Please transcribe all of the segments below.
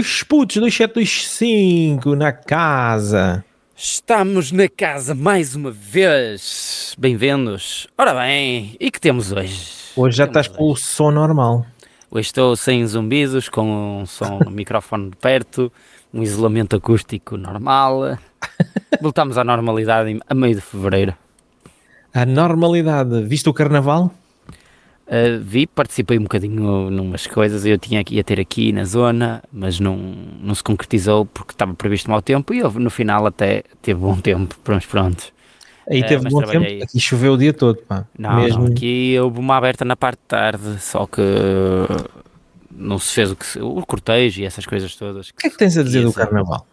Putos 2725 na casa. Estamos na casa mais uma vez. Bem-vindos. Ora bem, e que temos hoje? Hoje já estás com o som normal. Hoje estou sem zumbidos, com um som no microfone de perto, um isolamento acústico normal. Voltamos à normalidade a meio de fevereiro. A normalidade. Viste o carnaval? Uh, vi, participei um bocadinho numas coisas, eu tinha que ia ter aqui na zona, mas não, não se concretizou porque estava previsto mau tempo e houve, no final até teve bom tempo, pronto, pronto. Aí teve uh, bom tempo, aqui choveu o dia todo, pá. Não, Mesmo... não, aqui houve uma aberta na parte de tarde, só que não se fez o, que, o cortejo e essas coisas todas. O que é que tens a dizer do carnaval?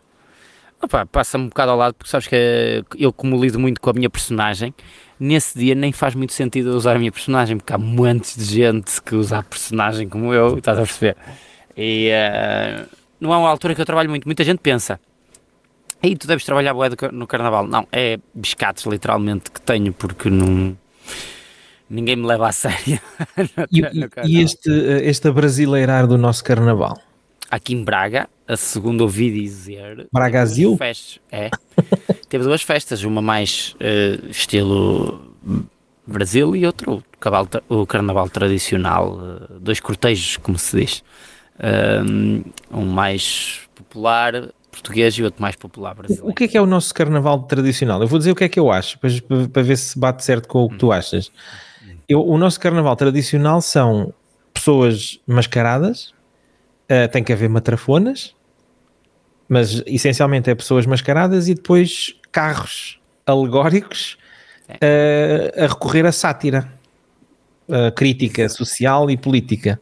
Passa-me um bocado ao lado, porque sabes que eu como lido muito com a minha personagem, nesse dia nem faz muito sentido usar a minha personagem, porque há montes de gente que usa a personagem como eu, estás a perceber? E uh, não é uma altura que eu trabalho muito. Muita gente pensa, aí tu deves trabalhar boé no carnaval. Não, é biscates literalmente que tenho, porque não. Ninguém me leva a sério. e, e este, este brasileirar do nosso carnaval? Aqui em Braga, a segundo ouvi dizer. Bragazil? Festas, é. teve duas festas, uma mais uh, estilo Brasil e outra o, o carnaval tradicional, uh, dois cortejos, como se diz. Um mais popular português e outro mais popular brasileiro. O que é que é o nosso carnaval tradicional? Eu vou dizer o que é que eu acho, para, para ver se bate certo com o que tu hum. achas. Eu, o nosso carnaval tradicional são pessoas mascaradas, uh, tem que haver matrafonas, mas essencialmente é pessoas mascaradas e depois carros alegóricos uh, a recorrer à sátira, a crítica social e política.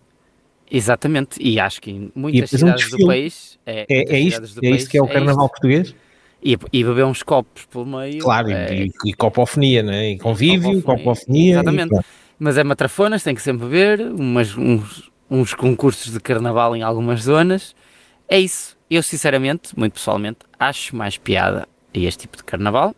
Exatamente, e acho que em muitas cidades um do país é, é, é isto, é isto que é o é carnaval português. E, e, beber uns copos pelo meio. Claro, é, e, e copofonia, né? e convívio, copofonia. copofonia Exatamente. E, Mas é matrafonas, tem que sempre beber, umas, uns, uns concursos de carnaval em algumas zonas. É isso eu sinceramente, muito pessoalmente, acho mais piada a este tipo de carnaval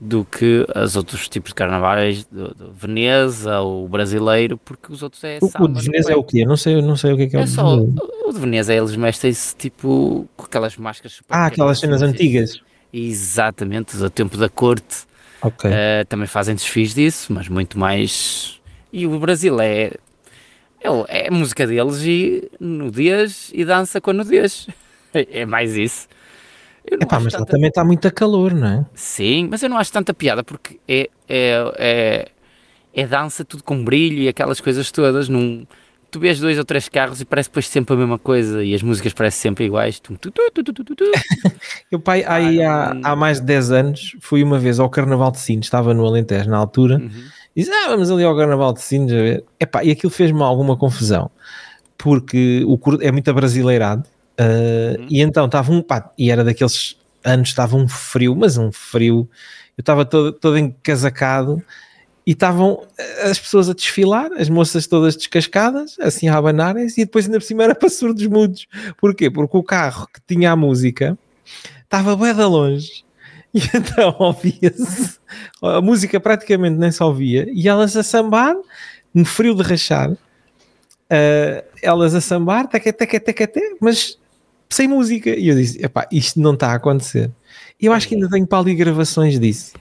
do que os outros tipos de carnavais do, do Veneza ou brasileiro, porque os outros é O, o de Veneza é o quê? Não sei, não sei o que é que é, é o só, o de Veneza eles mestem-se tipo com aquelas máscaras Ah, aquelas cenas antigas. Exatamente, do tempo da corte. Okay. Uh, também fazem desfios disso, mas muito mais. E o Brasil é, é, é a música deles e no dias e dança quando dias. É mais isso. Epá, mas tanta... lá também está muito calor, não é? Sim, mas eu não acho tanta piada porque é, é, é, é dança tudo com brilho e aquelas coisas todas. Num, tu vês dois ou três carros e parece depois sempre a mesma coisa e as músicas parecem sempre iguais. eu, pai, aí há, há mais de 10 anos fui uma vez ao Carnaval de Sines, estava no Alentejo na altura, uhum. e disse, ah, vamos ali ao Carnaval de Sines a ver. Epá, e aquilo fez-me alguma confusão porque o é muito abrasileirado Uh, uhum. E então estava um pá, e era daqueles anos, estava um frio, mas um frio. Eu estava todo, todo encasacado e estavam as pessoas a desfilar, as moças todas descascadas, assim a abanarem-se, e depois ainda por cima era para surdos mudos. Porquê? Porque o carro que tinha a música estava bem de longe. E então ouvia-se, a música praticamente nem se ouvia, e elas a sambar, no frio de rachar, uh, elas a sambar, teque, teque, teque, teque, mas sem música. E eu disse: epá, isto não está a acontecer. E eu acho que ainda tenho para ali gravações disso.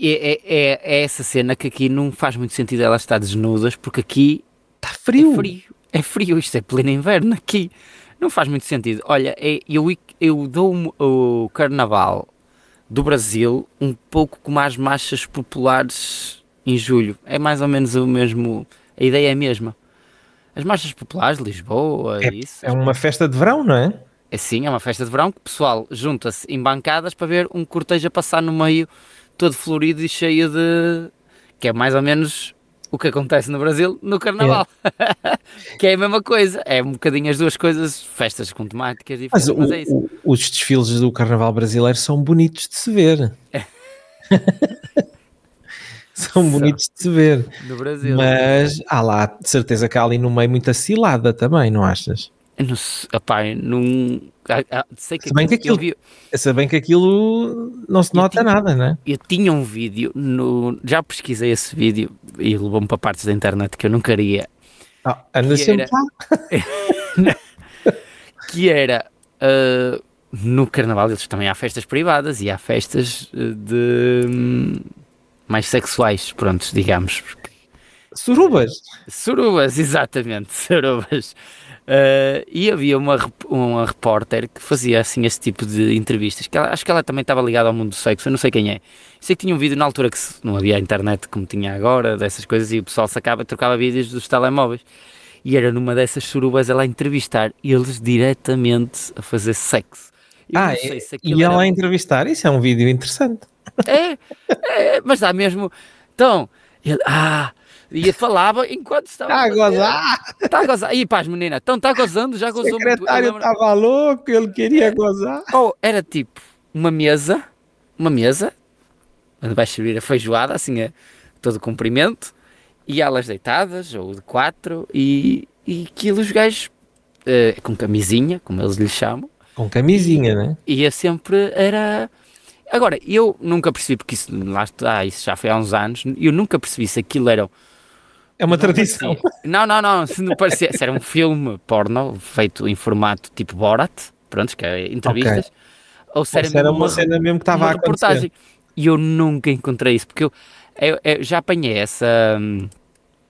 É, é, é, essa cena que aqui não faz muito sentido elas estar desnudas, porque aqui está frio. É frio, é frio, isto é pleno inverno aqui. Não faz muito sentido. Olha, é, eu, eu dou o carnaval do Brasil um pouco como as marchas populares em julho. É mais ou menos o mesmo. A ideia é a mesma. As marchas populares de Lisboa, é, isso. É uma festa de verão, não é? É sim, é uma festa de verão que o pessoal junta-se em bancadas para ver um cortejo a passar no meio todo florido e cheio de. que é mais ou menos o que acontece no Brasil no Carnaval. É. que é a mesma coisa. É um bocadinho as duas coisas, festas com temáticas diferentes, mas, mas é isso. O, os desfiles do Carnaval brasileiro são bonitos de se ver. são bonitos de se ver. No Brasil. Mas há lá, de certeza que há ali no meio muita cilada também, não achas? Não sei, opá, não. Sei que, se bem que aquilo, vi, se bem que aquilo não se nota tinha, nada, né? Eu tinha um vídeo, no, já pesquisei esse vídeo e levou-me para partes da internet que eu não queria. Ah, anda sempre era, que era uh, no carnaval eles também há festas privadas e há festas de um, mais sexuais, prontos, digamos. Surubas? Surubas, exatamente, surubas. Uh, e havia uma, uma repórter que fazia assim esse tipo de entrevistas, que ela, acho que ela também estava ligada ao mundo do sexo, eu não sei quem é. Sei que tinha um vídeo na altura que não havia internet como tinha agora, dessas coisas, e o pessoal sacava, trocava vídeos dos telemóveis. E era numa dessas surubas ela a entrevistar eles diretamente a fazer sexo. Eu ah, se e ela era... a entrevistar, isso é um vídeo interessante. É, é mas dá mesmo. Então, ele, ah, e falava enquanto estava. Está a gozar! Está a gozar. E pá, menina, então está gozando, já gozou muito. O secretário estava louco, ele queria gozar. Ou era tipo uma mesa, uma mesa, onde vai servir a feijoada, assim, a todo comprimento, e elas deitadas, ou de quatro, e, e aquilo os gajos uh, com camisinha, como eles lhe chamam. Com camisinha, né? Ia sempre, era Agora, eu nunca percebi, porque isso, lá está, isso já foi há uns anos, eu nunca percebi se aquilo era. É uma tradição. Não, não, não, se não parecia, era um filme porno feito em formato tipo Borat, pronto, que é entrevistas, okay. ou se era, era uma, uma, cena mesmo que estava a reportagem. E eu nunca encontrei isso, porque eu, eu, eu já apanhei essa. Hum,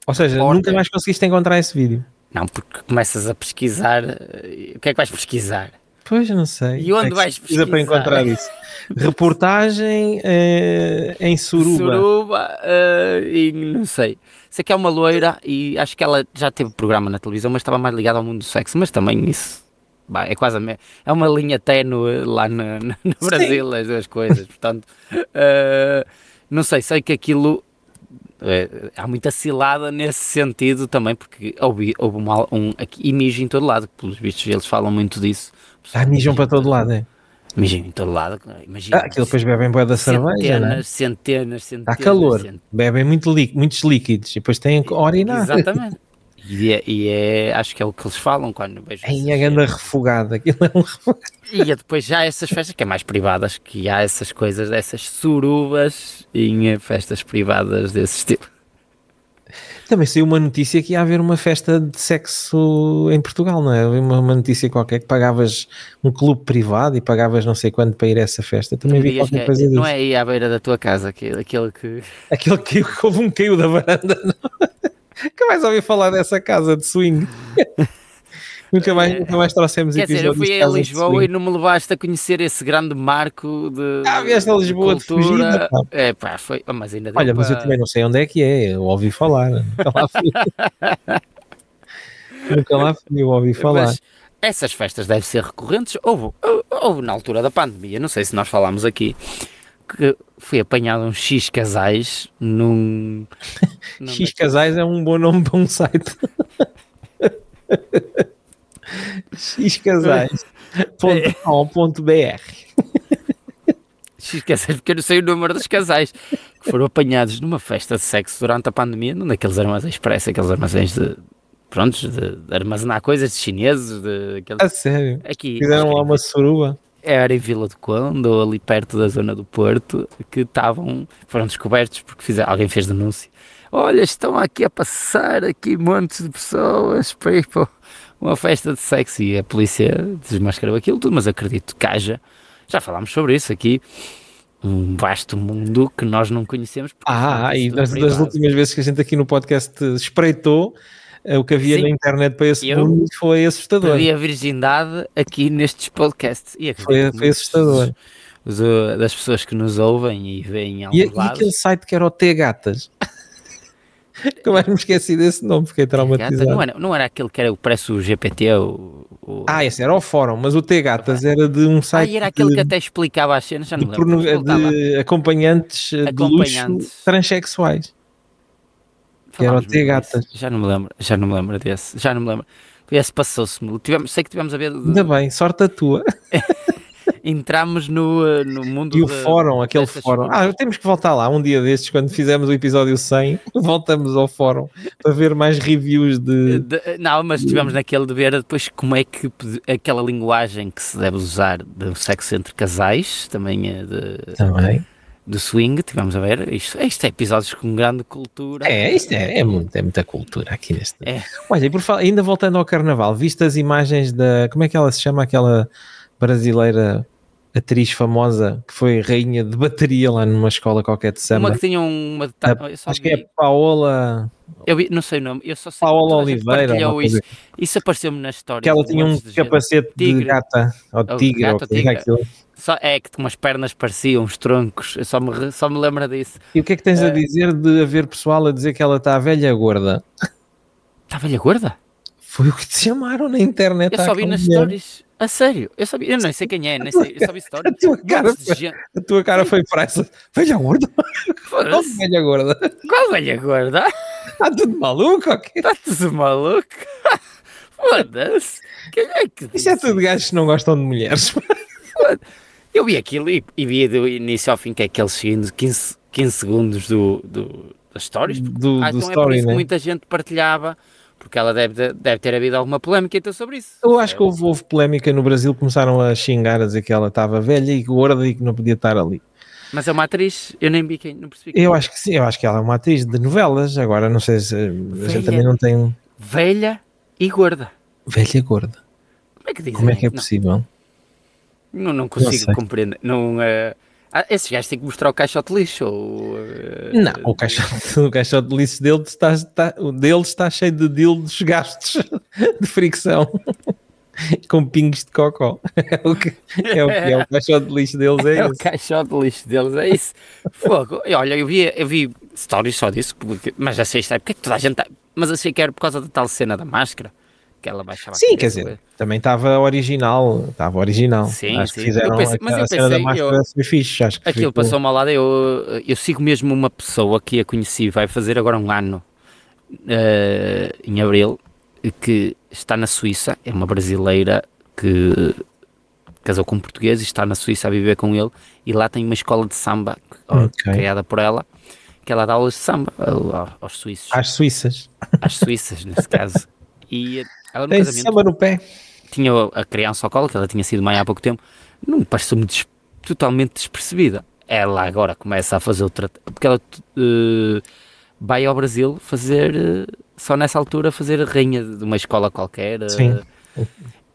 ou seja, porta. nunca mais conseguiste encontrar esse vídeo. Não, porque começas a pesquisar. Eh, o que é que vais pesquisar? Pois, não sei. E onde é vais pesquisar? para encontrar isso? Reportagem uh, em Suruba. Suruba, uh, e não sei. Sei que é uma loira e acho que ela já teve programa na televisão, mas estava mais ligada ao mundo do sexo. Mas também isso bah, é quase a me... é uma linha ténue lá no, no, no Brasil, as duas coisas. Portanto, uh, não sei, sei que aquilo há muita cilada nesse sentido também, porque houve, houve uma, um, aqui, em todo lado, pelos vistos eles falam muito disso. Ah, mijam para todo lado, é? Mijam em todo lado, imagina. Ah, aquilo depois bebem boa da cerveja? Centenas, centenas, centenas. Há calor, centenas. bebem muito muitos líquidos e depois têm que orinar. Exatamente. E é, e é, acho que é o que eles falam quando vejo. Em a ganda refogada, aquilo é um refogado. E é depois já essas festas, que é mais privadas, que há essas coisas, essas surubas em festas privadas desse estilo. Também saiu uma notícia que ia haver uma festa de sexo em Portugal, não é? Uma, uma notícia qualquer que pagavas um clube privado e pagavas não sei quanto para ir a essa festa. Também vi qualquer é, coisa não disso. Não é aí à beira da tua casa, aquele, aquele que. Aquele que houve um caiu da varanda, não? Que mais ouvi falar dessa casa de swing? Nunca mais, é. nunca mais trouxemos Quer dizer, eu fui a Lisboa e não me levaste a conhecer esse grande marco de. Ah, vieste a Lisboa de, cultura. de fugida. Pá. É pá, foi. Oh, mas ainda Olha, mas eu também não sei onde é que é, eu ouvi falar. Nunca lá fui. nunca lá fui, eu ouvi falar. Mas essas festas devem ser recorrentes. Houve, houve na altura da pandemia, não sei se nós falámos aqui, que foi apanhado um X casais num. X casais é um bom nome para um site. xcasais.com.br X casais, porque eu não sei o número dos casais que foram apanhados numa festa de sexo durante a pandemia, num daqueles armazéns express, aqueles armazéns de prontos, de, de, armazenar coisas de chineses, de aqueles... A sério? Aqui, Fizeram lá uma suruba? Era em Vila de Conde, ou ali perto da zona do Porto, que estavam, foram descobertos porque fizeram, alguém fez denúncia. Olha, estão aqui a passar aqui montes de pessoas para ir para uma festa de sexo e a polícia desmascarou aquilo tudo, mas acredito que haja, já falámos sobre isso aqui, um vasto mundo que nós não conhecemos. Ah, e das, das, últimas vezes que a gente aqui no podcast espreitou, eh, o que havia Sim. na internet para esse mundo foi assustador. Perdi a virgindade aqui nestes podcasts. E foi, foi assustador. Os, os, das pessoas que nos ouvem e veem e, e aquele site que era o T Gatas. Nunca mais me esqueci desse nome, fiquei traumatizado. Não era, não era aquele que era o preço o GPT? O, o... Ah, esse era o fórum, mas o T-Gatas era de um site. Ah, era aquele de, que até explicava as cenas, já não de, lembro. De acompanhantes, acompanhantes de luxo transexuais. Que era o T-Gatas. Já não me lembro, já não me lembro desse, já não me lembro. Esse passou-se, sei que tivemos a ver. Ainda bem, sorte a tua. entramos no, eh, no mundo E o fórum, aquele fórum. Ah, temos que voltar lá um dia destes, quando fizermos o episódio 100, voltamos ao fórum para ver mais reviews de... de não, mas estivemos naquele de ver depois como é que aquela linguagem que se deve usar do sexo entre casais, também é de... Também. do swing, tivemos a ver, isto, isto é episódios com grande cultura. É, isto é, é, muito, é muita cultura aqui neste. É. Olha, e por ainda voltando ao carnaval, viste as imagens da, como é que ela se chama, aquela brasileira atriz famosa que foi rainha de bateria lá numa escola qualquer de samba. Uma que tinha uma... Acho vi. que é Paola... Eu vi, não sei o nome, eu só sei Paola Oliveira. Isso, isso apareceu-me na história. Que ela tinha um capacete de, de gata, ou de tigre, ou tigre. aquilo. Só, é que umas pernas pareciam, uns troncos, eu só me, só me lembro disso. E o que é que tens uh, a dizer de haver pessoal a dizer que ela está velha gorda? Está velha gorda? Foi o que te chamaram na internet. Eu só vi nas stories. A sério? Eu, sabia, eu não sei quem é, nem sei, eu só vi stories. A tua cara, foi, a tua cara foi para essa. Velha gorda? Qual velha gorda? Qual velha gorda? Está tudo maluco? Okay? Está tudo maluco? Foda-se. É que Isso é tudo gajos que não gostam de mulheres. Eu vi aquilo e, e vi do início ao fim que é aqueles seguindo 15, 15 segundos do, do, das stories. Do, ah, do então story, é por isso né? que muita gente partilhava, porque ela deve, deve ter havido alguma polémica então sobre isso. Eu acho que houve, houve polémica no Brasil, começaram a xingar, a dizer que ela estava velha e gorda e que não podia estar ali. Mas é uma atriz, eu nem vi quem, não percebi. Eu acho que sim, eu acho que ela é uma atriz de novelas, agora não sei se velha, a gente também não tem. Velha e gorda. Velha e gorda. Como é que dizem? Como é que é possível? Não, não consigo não compreender. Não, uh, ah, esses gajos têm que mostrar o caixote de lixo. Ou, uh, não, o caixote, o caixote de lixo dele está, está, o dele está cheio de dildos gastos de fricção. com pingos de cocó. É o que é o, que é o caixote de lixo deles, é, é isso. o caixote de lixo deles, é isso. Fogo. E olha, eu vi, eu vi stories só disso, porque, mas já sei, porque é que toda a gente tá, mas achei que era por causa da tal cena da máscara que ela baixava Sim, quer dizer, também estava original, estava original. Sim, acho sim. que fizeram eu pensei, mas eu pensei, eu, foi fixe, acho que aquilo ficou- passou-me ao lado, eu, eu sigo mesmo uma pessoa que a conheci, vai fazer agora um ano, eh, em Abril, que está na Suíça, é uma brasileira que casou com um português e está na Suíça a viver com ele, e lá tem uma escola de samba ó, Ok. criada por ela, que ela dá aulas de samba ao- ao- aos suíços, às suíças. às suíças nesse caso. E ela no Tem casamento samba no pé. tinha a criança ao colo, que ela tinha sido mãe há pouco tempo, não me pareceu-me des- totalmente despercebida. Ela agora começa a fazer o tratamento, porque ela eh, vai ao Brasil fazer, eh, só nessa altura, fazer a rainha de uma escola qualquer. eh, Sim.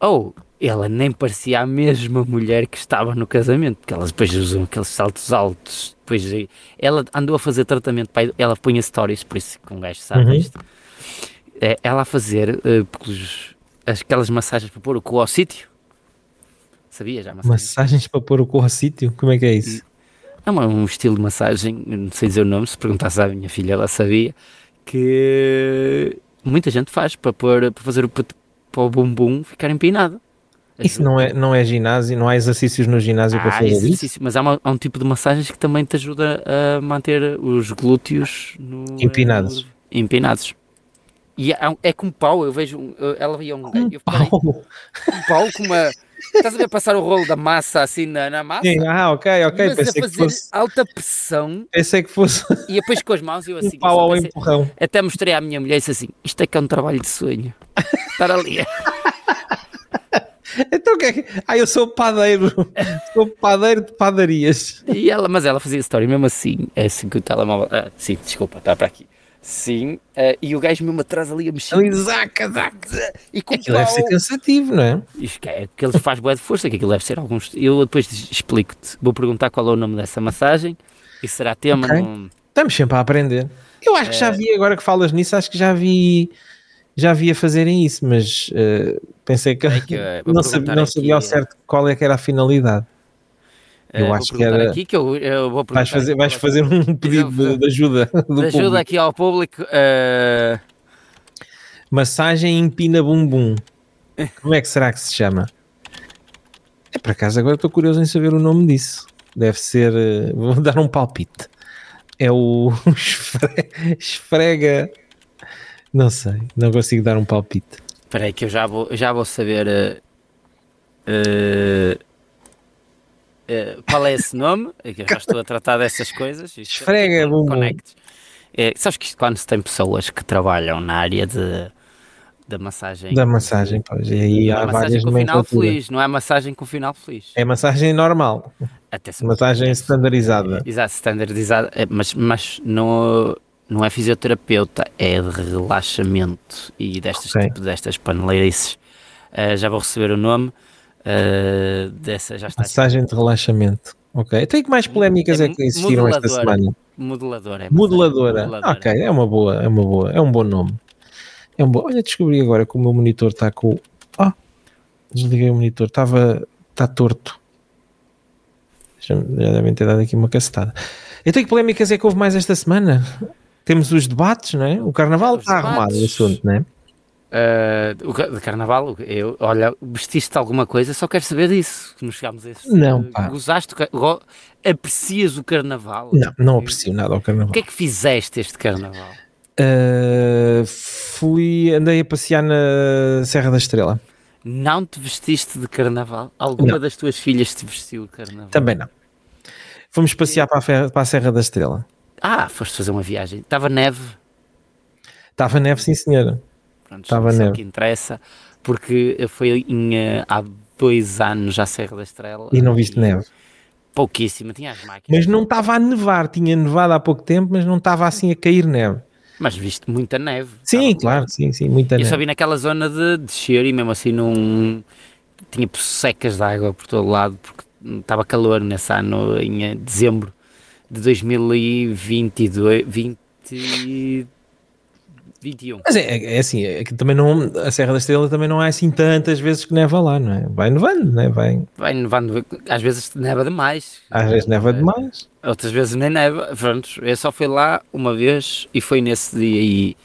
Ou ela nem parecia a mesma mulher que estava no casamento, porque elas depois usam aqueles saltos altos. Depois ela andou a fazer tratamento, ela punha stories, por isso que um gajo sabe Uhum. isto. É, ela a fazer pelos- aquelas massagens para pôr o cu ao sítio. Sabia já? Massagem. Massagens para pôr o corpo ao sítio? Como é que é isso? É uma- um estilo de massagem, não sei dizer o nome, se perguntasse à minha filha, ela sabia, que muita gente faz para, pôr, para fazer o, para o bumbum ficar empinado. Isso não é, não é ginásio, não há exercícios no ginásio para Há fazer isso? exercício, mas há, uma- há um tipo de massagens que também te ajuda a manter os glúteos no- Empinados. empinados. E há um- é com pau, eu vejo, ela via um, Um eu pau. um pau com uma. Estás a ver passar o rolo da massa assim na, na massa? Sim, ah, ok, ok. mas a Pensei que, fazer fosse, alta pressão pensei que fosse e depois com as mãos eu assim. um pau ao pensei- empurrão. até mostrei à minha mulher e disse assim: Isto é que é um trabalho de sonho. Estar ali. Então o que é que. Ah, eu sou padeiro. sou padeiro de padarias. E ela, mas ela fazia story mesmo assim. É assim que o telemóvel. Ah, sim, desculpa, está para aqui. Sim, ah, e o gajo mesmo atrás ali a mexer. Ali, zaca, zaca. E com o Aquilo deve ser pau. cansativo, não é? Isto que é que ele faz boa de força, que aquilo deve ser alguns. Eu depois explico-te. Vou perguntar qual é o nome dessa massagem. E será tema. Ok. num- Estamos sempre a aprender. Eu acho que já vi, agora que falas nisso, acho que já vi. Já vi a fazerem isso, mas eh, pensei que, É que, eh, não, sabia, não aqui, sabia ao eh, certo qual é que era a finalidade. Eu vou acho que era- aqui que eu, eu vou Vais fazer, vais fazer um pedido de, de ajuda do de ajuda público. aqui ao público. ah, Massagem empina bumbum. Como é que será que se chama? É por acaso agora estou curioso em saber o nome disso. Deve ser. eh, Vou dar um palpite. É o esfre- esfrega. Não sei, não consigo dar um palpite. Espera aí que eu já vou, já vou saber eh, eh, eh, qual é esse nome, é eu já estou a tratar dessas coisas. Isto- Esfrega, con- bumbum. connect. É, sabes que isto quando se tem pessoas que trabalham na área de, da massagem. Da massagem, pois. E aí é há massagem várias com final feliz, não é massagem com final feliz. É massagem normal. Atenção. Massagem standardizada. Exato, standardizada, é, mas, mas não, não é fisioterapeuta, é de relaxamento e destas, Ok. tipo, destas paneleirices. Uh, já vou receber o nome uh, dessa, já está Massagem de relaxamento. Ok. Então, e que mais polémicas é, É que existiram esta semana? moduladora. é Moduladora. moduladora. Ok, é uma boa, é uma boa, é um bom nome. É um bom. Olha, descobri agora que o meu monitor está com. Ah, desliguei o monitor, estava. Está torto. Já, já devem ter dado aqui uma cacetada. Então, que polémicas é que houve mais esta semana? Temos os debates, não é? O carnaval Os está arrumado o assunto, não é? Uh, o carnaval, eu, olha, vestiste alguma coisa, só quero saber disso. Que nos chegámos a esse. Não, uh, pá. Gozaste, go- aprecias o carnaval? Não, não aprecio nada ao carnaval. O que é que fizeste este carnaval? Uh, fui, andei a passear na Serra da Estrela. Não te vestiste de carnaval? Alguma Não. das tuas filhas te vestiu de carnaval? Também não. Fomos passear para a, Fer- para a Serra da Estrela. Ah, foste fazer uma viagem. Estava neve. Estava neve, sim, senhora. Pronto, Estava isso é o neve. que interessa, porque eu fui em, eh, há dois anos à Serra da Estrela. E não viste neve. Pouquíssima, tinha as máquinas. Mas não estava a nevar, tinha nevado há pouco tempo, mas não estava assim a cair neve. Mas viste muita neve. Sim, Estava- claro, sim, sim, muita Eu só neve. vi naquela zona de descer e mesmo assim não tinha secas de água por todo lado porque estava calor nesse ano em eh, dezembro de 2022 20, 21 Mas é, é assim, é que também não, a Serra da Estrela também não há assim tantas vezes que neva lá, não é? Vai nevando, não é? Vai, vai nevando às vezes neva demais às vezes neva Eh, demais. outras vezes nem neva pronto, eu só fui lá uma vez e foi nesse dia e,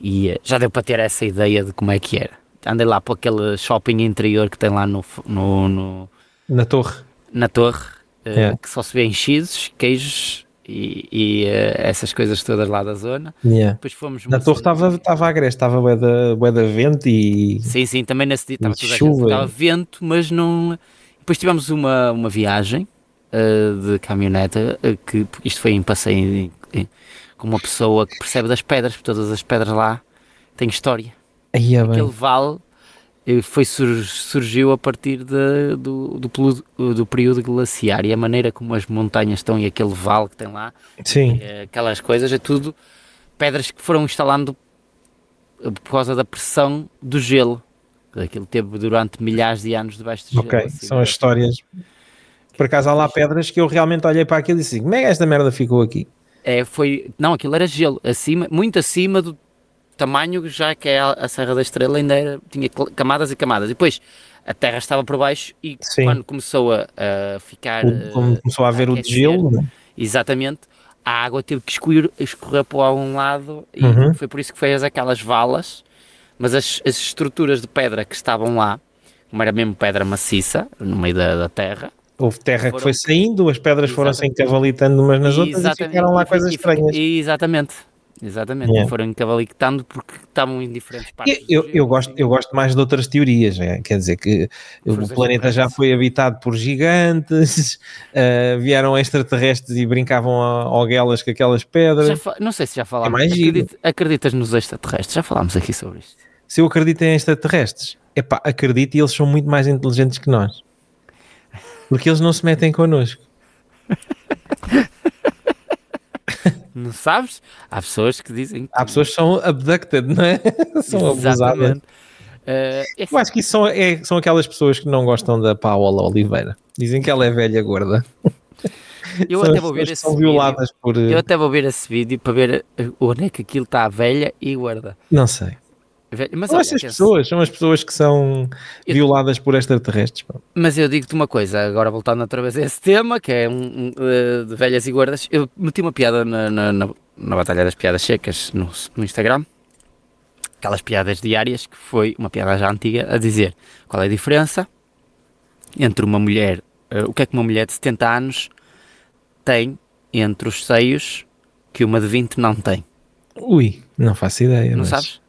e eh, já deu para ter essa ideia de como é que era andei lá para aquele shopping interior que tem lá no, no, no Na torre. na torre, eh, É. que só se vê enchidos, queijos e, e, eh, essas coisas todas lá da zona. Yeah. Depois fomos... Na torre estava estava agreste, estava bué da, bué da vento e... Sim, sim, também nesse dia estava tudo a chuva. Estava vento, mas não... Depois tivemos uma, uma viagem eh, de caminhoneta, eh, que isto foi em passeio em- em- com uma pessoa que percebe das pedras, porque todas as pedras lá têm história. Aí é bem. Aquele vale eh, foi, sur- surgiu a partir de- do, do, do período glaciar e a maneira como as montanhas estão e aquele vale que tem lá Sim, Eh, aquelas coisas, é tudo pedras que foram instalando por causa da pressão do gelo. Aquilo teve durante milhares de anos debaixo de gelo. ok. assim, São as histórias. Por acaso há lá pedras que eu realmente olhei para aquilo e disse: como é que esta merda ficou aqui? É, foi, não, aquilo era gelo, acima, muito acima do tamanho já que é a, a Serra da Estrela, ainda era, tinha camadas e camadas. E depois a terra estava por baixo e Sim. quando começou a, a ficar. O- eh, começou a haver o degelo, né? Exatamente. A água teve que escorrer, escorrer para um lado e Uhum. foi por isso que fez aquelas valas. Mas as, as estruturas de pedra que estavam lá, como era mesmo pedra maciça, no meio da, da terra, houve terra que foi saindo, as pedras foram se encavalitando umas nas outras e ficaram lá coisas estranhas. Exatamente. Exatamente. E foram encavalictando porque estavam em diferentes partes. Eu, eu, gelo, gosto, assim. eu gosto mais de outras teorias, é? quer dizer que o planeta já foi habitado por gigantes, eh, vieram extraterrestres e brincavam a alguelas com aquelas pedras. Não sei se já falámos. Acredit- acreditas nos extraterrestres? Já falámos aqui sobre isto. Se eu acredito em extraterrestres, epá, acredito e eles são muito mais inteligentes que nós. Porque eles não se metem connosco. Não sabes? Há pessoas que dizem que. Há pessoas que são abducted, não é? são abusadas. Eh, é Eu acho que isso são, é- são aquelas pessoas que não gostam da Paola Oliveira. Dizem que ela é velha gorda. Eu até vou ver esse são vídeo. violadas por. Eu até vou ver esse vídeo para ver eh, onde é que aquilo está velha e guarda. Não sei. Velha- Mas, São olha, essas pessoas, são as pessoas que são Eu- violadas por extraterrestres. pá. mas eu digo-te uma coisa, agora voltando outra vez a esse tema, que é um, eh, de velhas e guardas, eu meti uma piada na, na, na, na Batalha das Piadas Secas no, no Instagram, aquelas piadas diárias, que foi uma piada já antiga, a dizer qual é a diferença entre uma mulher, eh, o que é que uma mulher de 70 anos tem entre os seios que uma de 20 não tem. Ui, não faço ideia. Não mas sabes?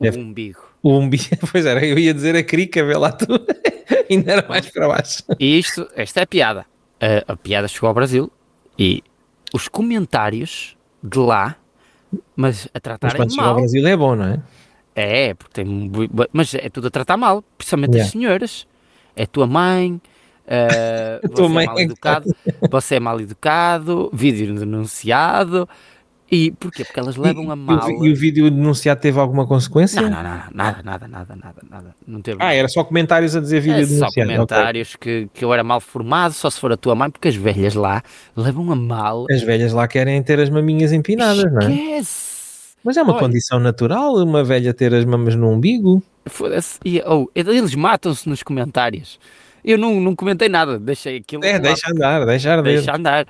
É o umbigo. O umbigo, pois era, eu ia dizer a crica, vê lá tu. Ainda era mais para baixo. E isto, esta é a piada. A, a piada chegou ao Brasil e os comentários de lá, mas a Mas tratarem quando chega ao mal. Brasil é bom, não é? É, porque tem. Mas é tudo a tratar mal, principalmente Yeah. as senhoras. É tua mãe, Uh, você, é mal educado, você é mal educado, vídeo denunciado. E porquê? Porque elas levam a mal. E, e, o vídeo denunciado teve alguma consequência? Não, não, não, nada, nada, nada, nada, nada. Não teve. Ah, era só comentários a dizer vídeo é denunciado. Só comentários okay. que, que eu era mal formado, só se for a tua mãe, porque as velhas lá levam a mal. As velhas lá querem ter as maminhas empinadas, Esquece. não é? Mas é uma Olha, condição natural uma velha ter as mamas no umbigo. Foda-se. Oh, eles matam-se nos comentários. Eu não, não comentei nada, deixei aquilo. É, deixa andar, deixa andar. Deixa andar.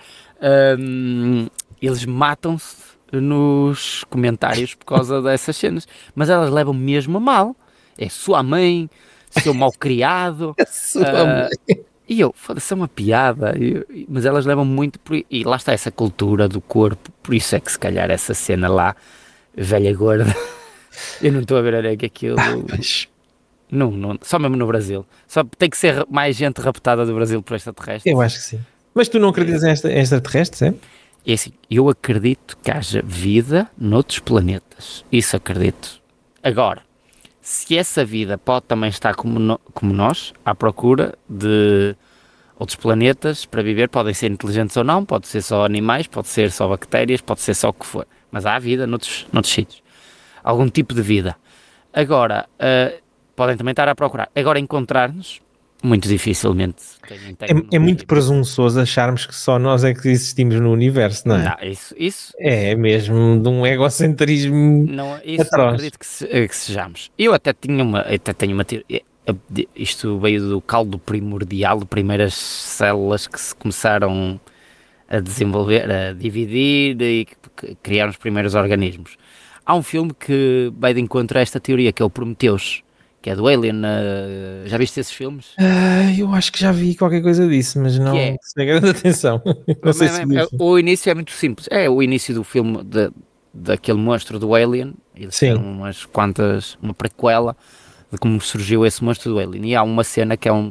Eles matam-se nos comentários por causa dessas cenas, mas elas levam mesmo a mal. É sua mãe, seu mal criado. É sua uh, mãe. E eu, foda-se, é uma piada, e, mas elas levam muito por, e lá está essa cultura do corpo, por isso é que se calhar essa cena lá, velha gorda, eu não estou a ver é que aquilo. Ah, mas... Não, não, só mesmo no Brasil. Só tem que ser mais gente raptada do Brasil por extraterrestres. Eu acho que sim. Mas tu não acreditas em extraterrestres, é? É assim, eu acredito que haja vida noutros planetas. Isso acredito. Agora, se essa vida pode também estar como, no, como nós, à procura de outros planetas para viver, podem ser inteligentes ou não, pode ser só animais, pode ser só bactérias, pode ser só o que for. Mas há vida noutros, noutros sítios. Algum tipo de vida. Agora, uh, podem também estar a procurar. Agora, encontrar-nos, muito dificilmente. É, é muito presunçoso acharmos que só nós é que existimos no universo, não é? Não, isso, isso é mesmo de um egocentrismo. Não, isso atroz. não acredito que, se, que, sejamos. Eu até tinha uma, até tenho uma teoria. Eh, isto veio do caldo primordial, de primeiras células que se começaram a desenvolver, a dividir e criar os primeiros organismos. Há um filme que vai de encontro a esta teoria, que é o Prometeus que é do Alien. Uh, já viste esses filmes? Uh, eu acho que já vi qualquer coisa disso, mas não é? sem grande atenção. não sei se é, o início é muito simples. É o início do filme de, daquele monstro do Alien. Eles Sim. umas quantas, uma prequela de como surgiu esse monstro do Alien. E há uma cena que é um.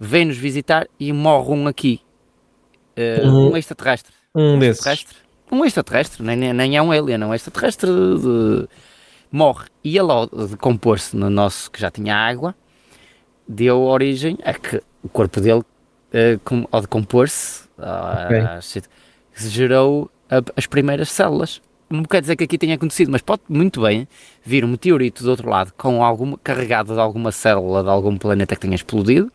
Vem-nos visitar e morre um aqui. Uh, um, um extraterrestre. Um, um desses. Extraterrestre. Um extraterrestre, nem, nem é um alien, é um extraterrestre de, morre. E ele, ao decompor-se no nosso, que já tinha água, deu origem a que o corpo dele, uh, ao decompor-se, okay. uh, gerou a, as primeiras células. Não quer dizer que aqui tenha acontecido, mas pode muito bem vir um meteorito do outro lado com alguma, carregado de alguma célula de algum planeta que tenha explodido,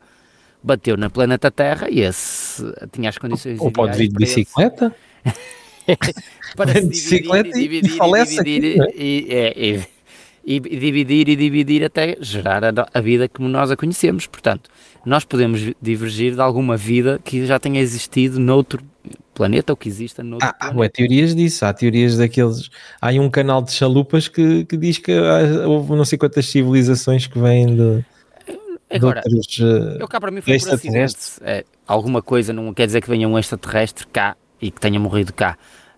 bateu na planeta Terra e esse tinha as condições Ou pode vir de bicicleta? para se dividir, e dividir, e, dividir é? e, e, e, dividir e dividir até gerar a, a, vida como nós a conhecemos. Portanto, nós podemos divergir de alguma vida que já tenha existido noutro planeta ou que exista noutro ah, planeta. Há teorias disso, há teorias daqueles. Há um canal de chalupas que, que diz que houve não sei quantas civilizações que vêm de. Agora, outros, eu cá para mim foi por acidente. É, alguma coisa não quer dizer que venha um extraterrestre cá e que tenha morrido cá.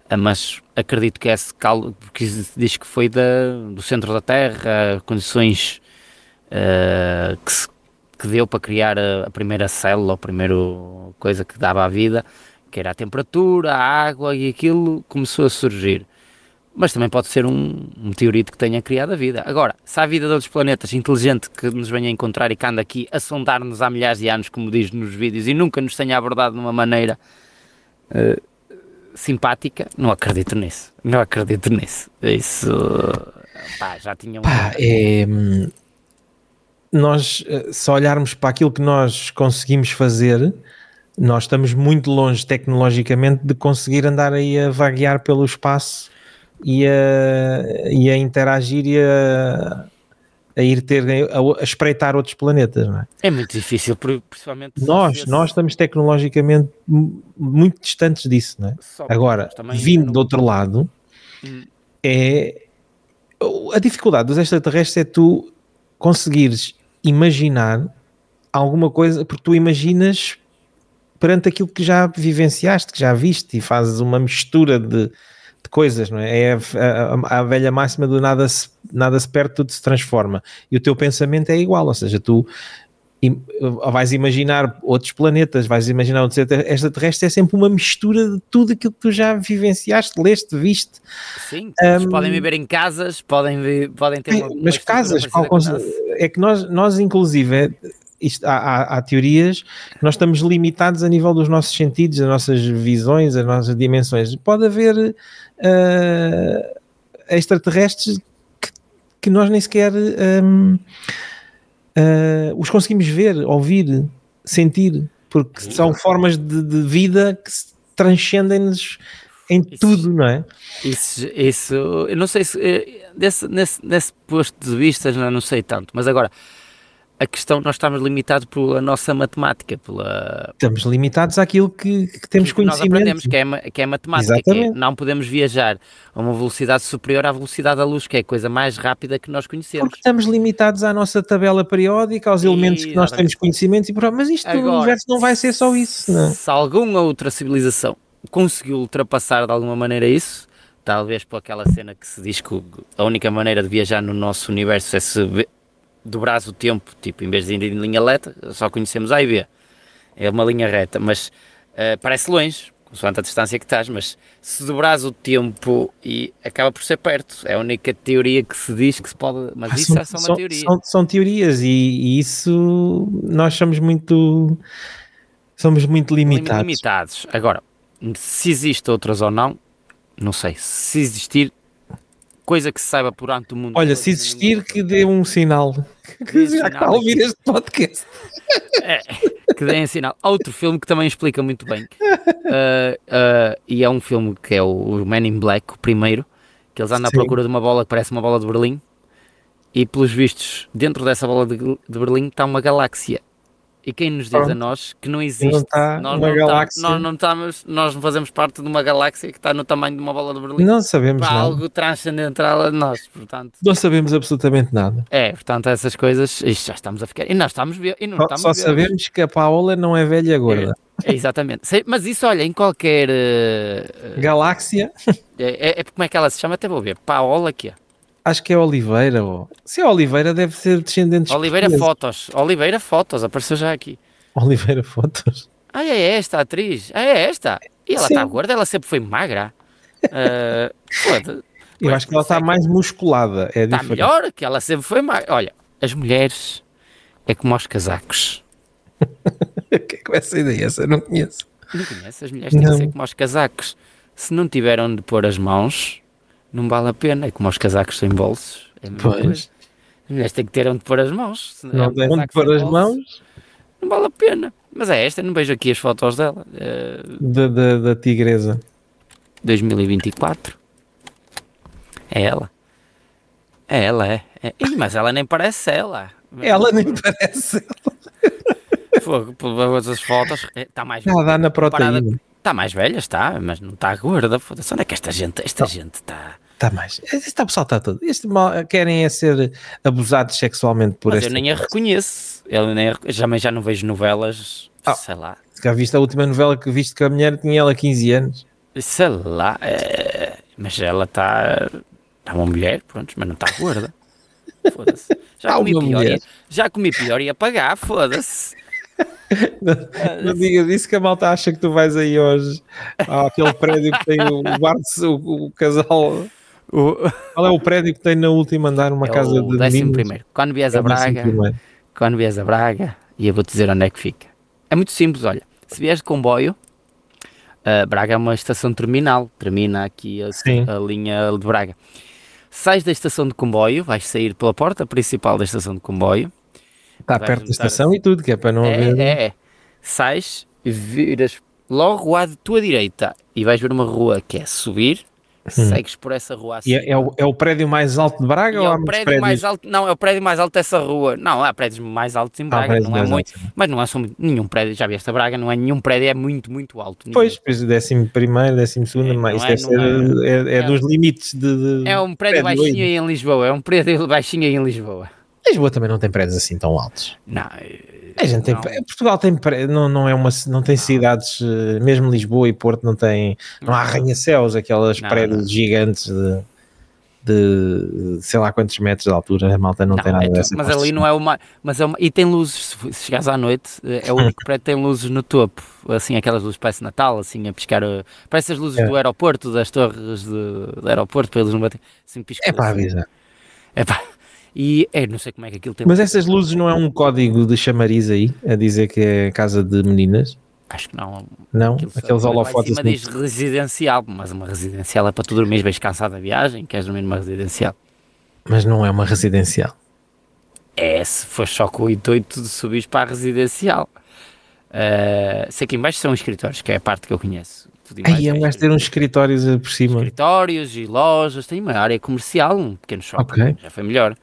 Ah, mas acredito que esse caldo, porque diz que foi da, do centro da Terra, condições uh, que, se, que deu para criar a, a, primeira célula, a primeira coisa que dava a vida, que era a temperatura, a água e aquilo começou a surgir. Mas também pode ser um, meteorito que tenha criado a vida. Agora, se há vida de outros planetas inteligente que nos venha encontrar e que anda aqui a sondar-nos há milhares de anos, como diz nos vídeos, e nunca nos tenha abordado de uma maneira uh, simpática, não acredito nisso. Não acredito nisso. Isso pá, já tinha um. Pá, é, nós, eh, se olharmos para aquilo que nós conseguimos fazer, nós estamos muito longe tecnologicamente de conseguir andar aí a vaguear pelo espaço e a, e a interagir e a, a ir ter a, a, espreitar outros planetas, não é? É muito difícil, principalmente nós, nós estamos tecnologicamente muito distantes disso, não é? Só Agora, vindo não... do outro lado, hum. é a dificuldade dos extraterrestres é tu conseguires imaginar alguma coisa, porque tu imaginas perante aquilo que já vivenciaste, que já viste, e fazes uma mistura de de coisas, não é? É a, a, a, velha máxima do nada se, nada se perde, tudo se transforma. E o teu pensamento é igual, ou seja, tu vais imaginar outros planetas, vais imaginar outros extraterrestres, é sempre uma mistura de tudo aquilo que tu já vivenciaste, leste, viste. Sim, um, podem viver em casas, podem, podem ter uma, Mas casas, casa, é que nós, nós inclusive, isto, há, há, há, teorias que nós estamos limitados a nível dos nossos sentidos, das nossas visões, das nossas dimensões. Pode haver uh, extraterrestres que, que, nós nem sequer um, uh, eh, os conseguimos ver, ouvir, sentir, porque são formas de, de vida que transcendem-nos em isso, tudo, não é? Isso, isso, eu não sei se eh, desse, nesse, nesse posto de vista não, não sei tanto, mas agora a questão nós estamos limitados pela nossa matemática, pela estamos limitados àquilo que, que temos que conhecimento. Nós aprendemos que é, que é matemática, que é, não podemos viajar a uma velocidade superior à velocidade da luz, que é a coisa mais rápida que nós conhecemos. Porque estamos limitados à nossa tabela periódica, aos elementos que nós temos conhecimento e mas isto Agora, no universo não vai ser só isso. Não? É? Se alguma outra civilização conseguiu ultrapassar de alguma maneira isso, talvez por aquela cena que se diz que a única maneira de viajar no nosso universo é se dobrares o tempo, tipo, em vez de ir em linha reta, só conhecemos A e B. É uma linha reta, mas uh, parece longe, consoante a distância que estás, mas se dobrares o tempo e acaba por ser perto, é a única teoria que se diz que se pode, mas ah, isso são, é só uma são, teoria. São, são teorias e, e, isso nós somos muito somos muito limitados. limitados. Agora, se existe outras ou não, não sei. Se existir, coisa que se saiba por ante o mundo. Olha, se existir, que dê um sinal. Que já está a ouvir este podcast. É, que dê um sinal. Outro filme que também explica muito bem. Uh, uh, e é um filme que é o Man in Black, o primeiro, que eles andam Sim. à procura de uma bola que parece uma bola de Berlim. E pelos vistos, dentro dessa bola de, de Berlim está uma galáxia e quem nos diz Pronto. a nós que não existe? Não está nós, uma não galáxia. Tá, nós, não estamos, nós não fazemos parte de uma galáxia que está no tamanho de uma bola de Berlim. Não sabemos nada. algo transcendental a nós, portanto. Não sabemos absolutamente nada. É, portanto, essas coisas, isto já estamos a ficar. E nós estamos e não só, estamos só sabemos que a Paola não é velha gorda. É, é exatamente. Mas isso, olha, em qualquer uh, galáxia. É, é, é, como é que ela se chama? Até vou ver. Paola que é. Acho que é Oliveira. Ou... Se é Oliveira, deve ser descendente Oliveira Fotos. Oliveira Fotos, apareceu já aqui. Oliveira Fotos. Ah, é esta atriz? Ah, é esta? E ela está gorda? Ela sempre foi magra? Uh, Eu acho que ela está mais musculada. É está melhor, que ela sempre foi magra. Olha, as mulheres é como aos casacos. O que é que essa ideia? Essa eu não conheço. Não conheço? As mulheres têm que ser como aos casacos. Se não tiveram de pôr as mãos, não vale a pena. É como aos casacos sem bolsos. É pois. As mulheres têm que ter onde pôr as mãos. Não é onde pôr as bolsos. mãos não vale a pena. Mas é esta, não vejo aqui as fotos dela. É... Da, da, da tigresa. 2024. É ela. É ela, é. é. Ih, mas ela nem parece ela. Ela nem parece ela. Fogo, as fotos, está mais velha. Ela dá na proteína. Está mais velha, está, mas não está gorda. Foda-se, onde é que esta gente, esta gente está... Está mais. Este pessoal está todo. Este mal, querem é ser abusados sexualmente por Mas eu nem a reconheço. Eu nem a, já, já não vejo novelas, oh, sei lá. Já viste a última novela que viste que a mulher tinha ela 15 anos? Sei lá. É, mas ela está. Está uma mulher, pronto, mas não está gorda. Foda-se. Já, comi pior, ia, já comi pior e ia pagar, foda-se. Não, não digas isso que a malta acha que tu vais aí hoje àquele prédio que tem o, o, o, o casal o... Qual é o prédio que tem na última andar uma é casa de décimo primeiro. Quando vies a Braga, quando vies a Braga, e eu vou-te dizer onde é que fica. É muito simples, olha. Se vieres de comboio, uh, Braga é uma estação terminal, termina aqui a, a, linha de Braga. Sais da estação de comboio, vais sair pela porta principal da estação de comboio. Está perto da estação e tudo, que é para não é, haver... É, é. Sais, viras logo à tua direita e vais ver uma rua que é subir, Hum. segues por essa rua assim. E é, é, o, é o prédio mais alto de Braga ou é o prédio mais alto? Não, é o prédio mais alto dessa rua. Não, há prédios mais altos em Braga, não é muito, alto. mas não é só nenhum prédio, já vi esta Braga, não é nenhum prédio, é muito, muito alto. Nenhum. Pois, pois décimo primeiro, décimo segundo, é, mas é, ser, é, é, é, dos limites de, de É um prédio, prédio baixinho aí em Lisboa, é um prédio baixinho aí em Lisboa. Lisboa também não tem prédios assim tão altos. Não, a gente tem, Portugal tem, não, não, é uma, não tem cidades, eh, mesmo Lisboa e Porto não tem, não há arranha-céus, aquelas não, prédios não. gigantes de, de, sei lá quantos metros de altura, a malta não, tem nada é dessa. Mas ali não é uma, mas é uma, e tem luzes, se chegares à noite, eh, é o único prédio que tem luzes no topo, assim aquelas luzes parece Natal, assim a piscar, eh, parece as luzes é. do aeroporto, das torres de, do aeroporto, para eles não baterem, assim É para avisar. É pá, E é, não sei como é que aquilo tem. Mas essas luzes não é um código de chamariz aí, a dizer que é casa de meninas? Acho que não. Não, aqueles holofotes. Mas diz residencial, mas uma residencial é para tu dormir bem cansado da viagem, queres dormir numa residencial. Mas não é uma residencial. É, se for só com o intuito de subir para a residencial. Uh, sei que embaixo são escritórios, que é a parte que eu conheço. Aí é um gajo ter uns escritórios por cima. Escritórios e lojas, tem uma área comercial, um pequeno shopping, okay. já foi melhor.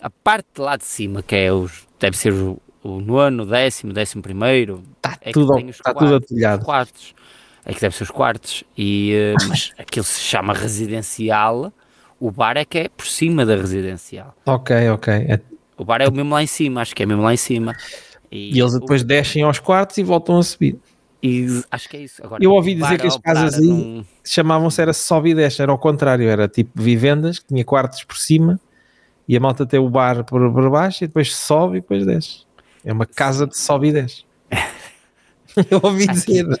A parte de lá de cima, que é os, deve ser o, o nono, décimo, décimo primeiro, está é tudo, tem os tá quartos, tudo quartos. É que deve ser os quartos. E, uh, mas aquilo se chama residencial, o bar é que é por cima da residencial. Ok, ok. É... O bar é o mesmo lá em cima, acho que é mesmo lá em cima. E, e eles depois o... descem aos quartos e voltam a subir. E acho que é isso. Agora, eu ouvi dizer que as casas aí num... chamavam-se era sobe e desce, era ao contrário, era tipo vivendas que tinha quartos por cima e a malta tem o bar por, por baixo e depois sobe e depois desce. É uma casa de sobe e desce. eu ouvi aqui, dizer.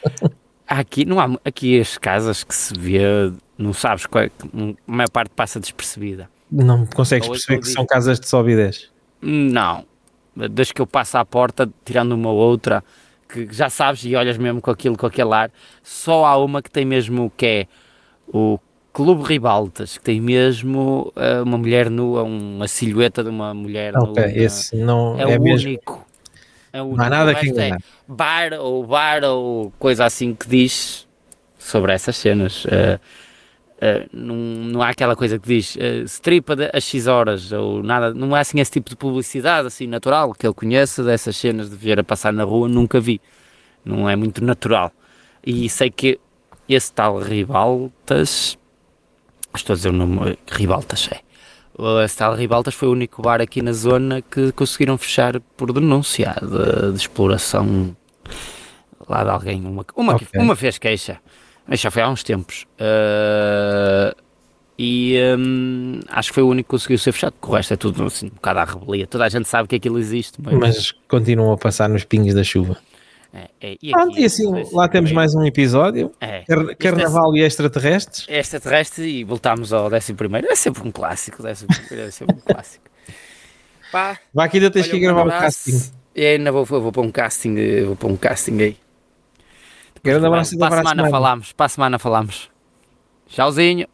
Aqui não há aqui as casas que se vê, não sabes qual é, a maior parte passa despercebida. Não consegues perceber que digo, são casas de sobe e desce. Não, desde que eu passo à porta, tirando uma ou outra, que já sabes e olhas mesmo com aquilo, com aquele ar, só há uma que tem mesmo que é o Clube Ribaltas, que tem mesmo uh, uma mulher nua, uma silhueta de uma mulher okay, nua. Esse não é, é o mesmo. único. É o único. Não há nada que enganar. É bar ou bar ou coisa assim que diz sobre essas cenas. Uh, Uh, não, não há aquela coisa que diz uh, stripa às X horas ou nada, não há assim esse tipo de publicidade assim natural que ele conheça dessas cenas de ver a passar na rua, nunca vi, não é muito natural. E sei que esse tal Ribaltas, estou a dizer o nome, Ribaltas é. Esse tal Ribaltas foi o único bar aqui na zona que conseguiram fechar por denúncia de, de exploração lá de alguém. Uma, uma, okay. uma fez queixa mas já foi há uns tempos. Uh, e um, acho que foi o único que conseguiu ser fechado, porque o resto é tudo assim, um bocado à rebelia. Toda a gente sabe que aquilo existe. Mas, mas continuam a passar nos pingos da chuva. É, é, e, aqui, e assim, lá temos mais um episódio. É, Carnaval é, e extraterrestres. Extraterrestre e voltamos ao décimo primeiro. É sempre um clássico. Décimo primeiro é sempre um clássico. Pá, Vai aqui ainda tens que gravar um casting. É, ainda vou, vou, vou para um casting, vou para um casting aí. Grande abraço para a semana falamos. Para a semana falamos. Tchauzinho.